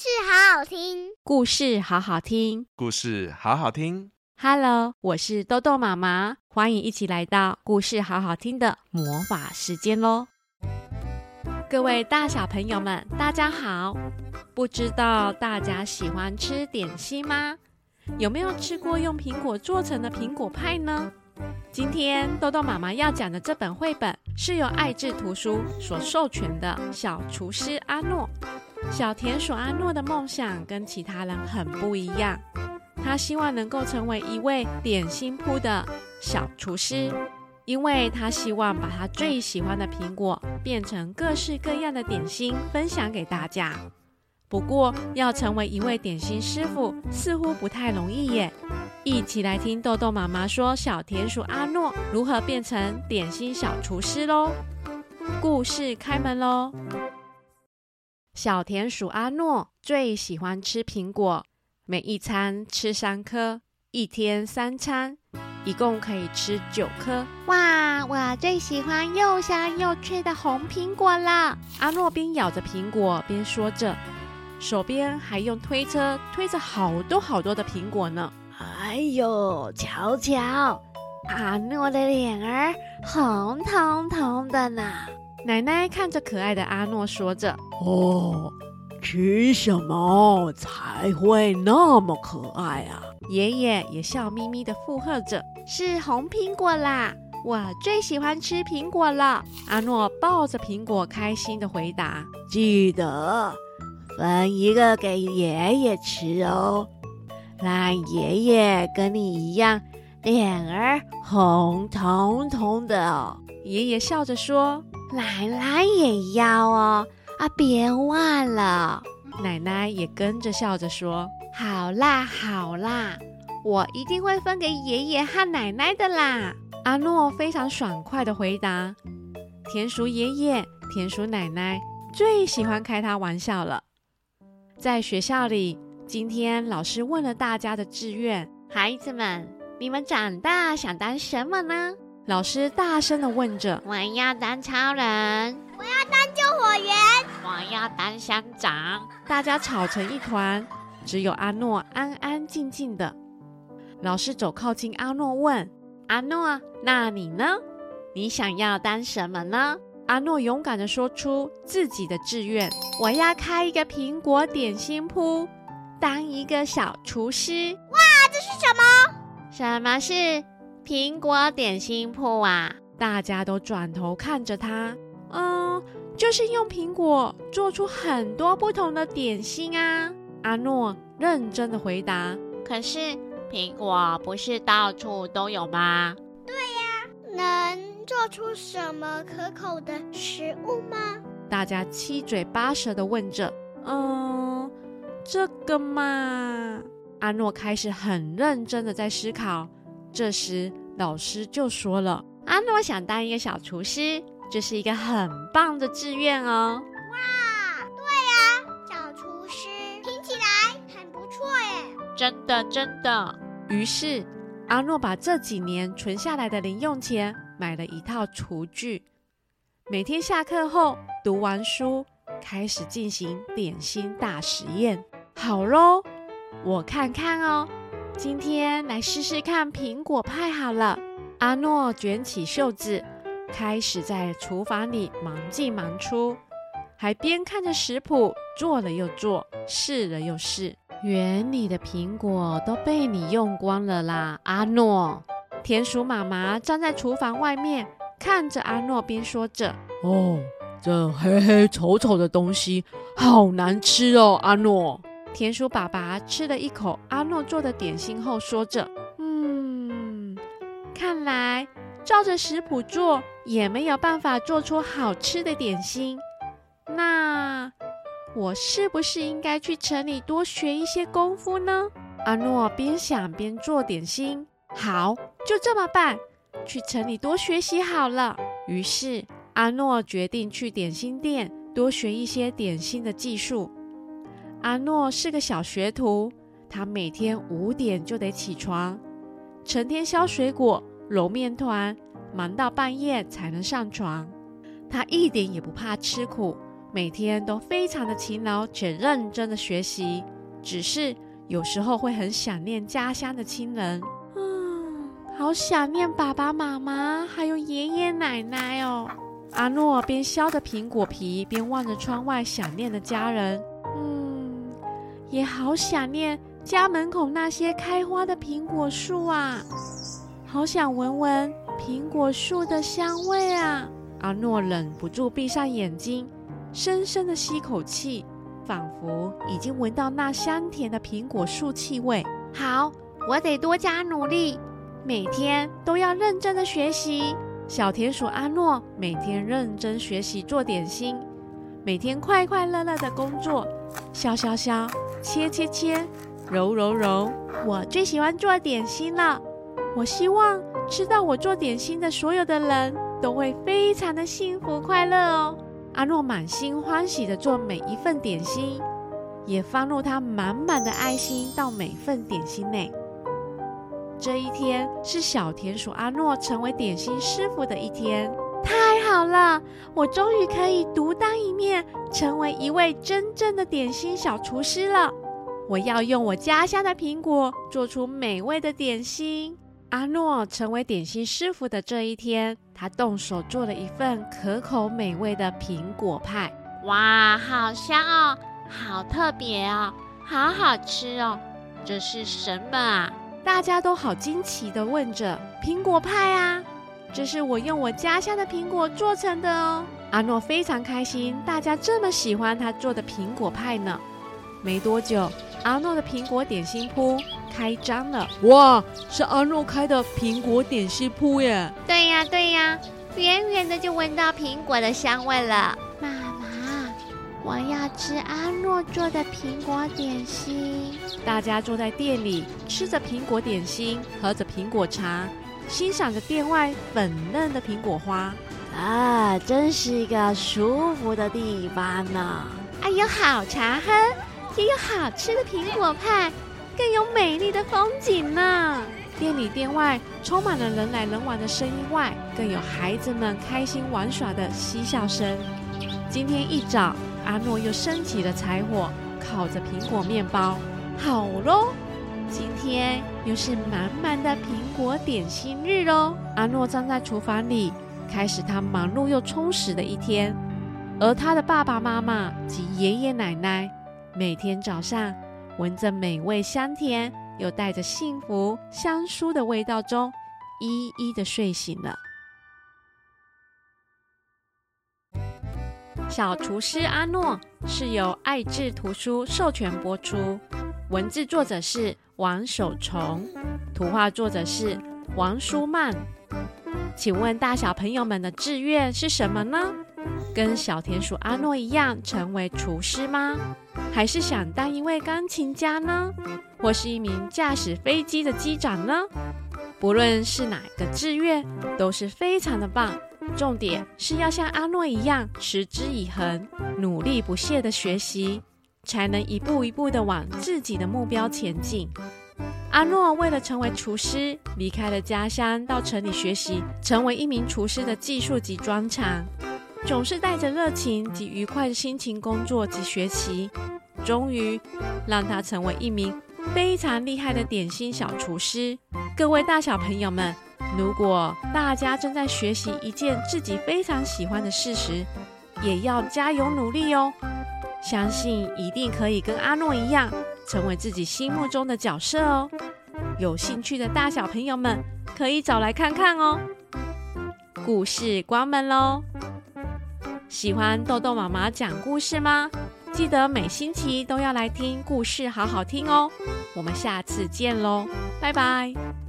事好好听，故事好好听，故事好好听。Hello，我是豆豆妈妈，欢迎一起来到故事好好听的魔法时间喽！各位大小朋友们，大家好！不知道大家喜欢吃点心吗？有没有吃过用苹果做成的苹果派呢？今天豆豆妈妈要讲的这本绘本是由爱智图书所授权的《小厨师阿诺》。小田鼠阿诺的梦想跟其他人很不一样，他希望能够成为一位点心铺的小厨师，因为他希望把他最喜欢的苹果变成各式各样的点心，分享给大家。不过，要成为一位点心师傅似乎不太容易耶。一起来听豆豆妈妈说小田鼠阿诺如何变成点心小厨师喽！故事开门喽！小田鼠阿诺最喜欢吃苹果，每一餐吃三颗，一天三餐，一共可以吃九颗。哇，我最喜欢又香又脆的红苹果了！阿诺边咬着苹果边说着。手边还用推车推着好多好多的苹果呢。哎呦，瞧瞧，阿诺的脸儿红彤彤的呢。奶奶看着可爱的阿诺，说着：“哦，吃什么才会那么可爱啊？”爷爷也笑眯眯的附和着：“是红苹果啦，我最喜欢吃苹果了。”阿诺抱着苹果，开心的回答：“记得。”分一个给爷爷吃哦，让爷爷跟你一样，脸儿红彤彤的哦。爷爷笑着说：“奶奶也要哦，啊，别忘了。”奶奶也跟着笑着说：“好啦，好啦，我一定会分给爷爷和奶奶的啦。”阿诺非常爽快的回答：“田鼠爷爷、田鼠奶奶最喜欢开他玩笑了。”在学校里，今天老师问了大家的志愿：“孩子们，你们长大想当什么呢？”老师大声的问着：“我要当超人，我要当救火员，我要当乡长。”大家吵成一团，只有阿诺安安静静的。老师走靠近阿诺问：“阿诺，那你呢？你想要当什么呢？”阿诺勇敢地说出自己的志愿：“我要开一个苹果点心铺，当一个小厨师。”哇，这是什么？什么是苹果点心铺啊？大家都转头看着他。嗯，就是用苹果做出很多不同的点心啊。阿诺认真的回答：“可是苹果不是到处都有吗？”对呀，能。做出什么可口的食物吗？大家七嘴八舌地问着。嗯，这个嘛，阿诺开始很认真的在思考。这时，老师就说了：“阿诺想当一个小厨师，这是一个很棒的志愿哦。”哇，对呀，小厨师听起来很不错耶！真的，真的。于是，阿诺把这几年存下来的零用钱。买了一套厨具，每天下课后读完书，开始进行点心大实验。好喽，我看看哦，今天来试试看苹果派好了。阿诺卷起袖子，开始在厨房里忙进忙出，还边看着食谱做了又做，试了又试。园里的苹果都被你用光了啦，阿诺。田鼠妈妈站在厨房外面，看着阿诺，边说着：“哦，这黑黑丑丑的东西好难吃哦，阿诺。”田鼠爸爸吃了一口阿诺做的点心后，说着：“嗯，看来照着食谱做也没有办法做出好吃的点心。那我是不是应该去城里多学一些功夫呢？”阿诺边想边做点心。好，就这么办，去城里多学习好了。于是阿诺决定去点心店多学一些点心的技术。阿诺是个小学徒，他每天五点就得起床，成天削水果、揉面团，忙到半夜才能上床。他一点也不怕吃苦，每天都非常的勤劳且认真的学习，只是有时候会很想念家乡的亲人。好想念爸爸妈妈，还有爷爷奶奶哦。阿诺边削着苹果皮，边望着窗外，想念的家人。嗯，也好想念家门口那些开花的苹果树啊，好想闻闻苹果树的香味啊。阿诺忍不住闭上眼睛，深深的吸口气，仿佛已经闻到那香甜的苹果树气味。好，我得多加努力，每天都要认真的学习。小田鼠阿诺每天认真学习做点心，每天快快乐乐的工作，削削削，切切切，揉揉揉。我最喜欢做点心了。我希望吃到我做点心的所有的人都会非常的幸福快乐哦。阿诺满心欢喜的做每一份点心，也放入他满满的爱心到每份点心内。这一天是小田鼠阿诺成为点心师傅的一天，太好了！我终于可以独当一面，成为一位真正的点心小厨师了。我要用我家乡的苹果做出美味的点心。阿诺成为点心师傅的这一天，他动手做了一份可口美味的苹果派。哇，好香哦，好特别哦，好好吃哦！这是什么啊？大家都好惊奇的问着：“苹果派啊，这是我用我家乡的苹果做成的哦。”阿诺非常开心，大家这么喜欢他做的苹果派呢。没多久，阿诺的苹果点心铺开张了。哇，是阿诺开的苹果点心铺耶！对呀，对呀，远远的就闻到苹果的香味了。我要吃阿诺做的苹果点心。大家坐在店里，吃着苹果点心，喝着苹果茶，欣赏着店外粉嫩的苹果花。啊，真是一个舒服的地方呢！哎，有好茶喝，也有好吃的苹果派，更有美丽的风景呢。店里店外充满了人来人往的声音外，更有孩子们开心玩耍的嬉笑声。今天一早。阿诺又升起了柴火，烤着苹果面包。好喽，今天又是满满的苹果点心日喽！阿诺站在厨房里，开始他忙碌又充实的一天。而他的爸爸妈妈及爷爷奶奶，每天早上闻着美味香甜又带着幸福香酥的味道中，一一的睡醒了。小厨师阿诺是由爱智图书授权播出，文字作者是王守崇，图画作者是王舒曼。请问大小朋友们的志愿是什么呢？跟小田鼠阿诺一样成为厨师吗？还是想当一位钢琴家呢？或是一名驾驶飞机的机长呢？不论是哪个志愿，都是非常的棒。重点是要像阿诺一样持之以恒，努力不懈的学习，才能一步一步的往自己的目标前进。阿诺为了成为厨师，离开了家乡，到城里学习，成为一名厨师的技术及专长，总是带着热情及愉快的心情工作及学习，终于让他成为一名非常厉害的点心小厨师。各位大小朋友们。如果大家正在学习一件自己非常喜欢的事时，也要加油努力哦！相信一定可以跟阿诺一样，成为自己心目中的角色哦。有兴趣的大小朋友们，可以找来看看哦。故事关门喽！喜欢豆豆妈妈讲故事吗？记得每星期都要来听故事，好好听哦。我们下次见喽，拜拜。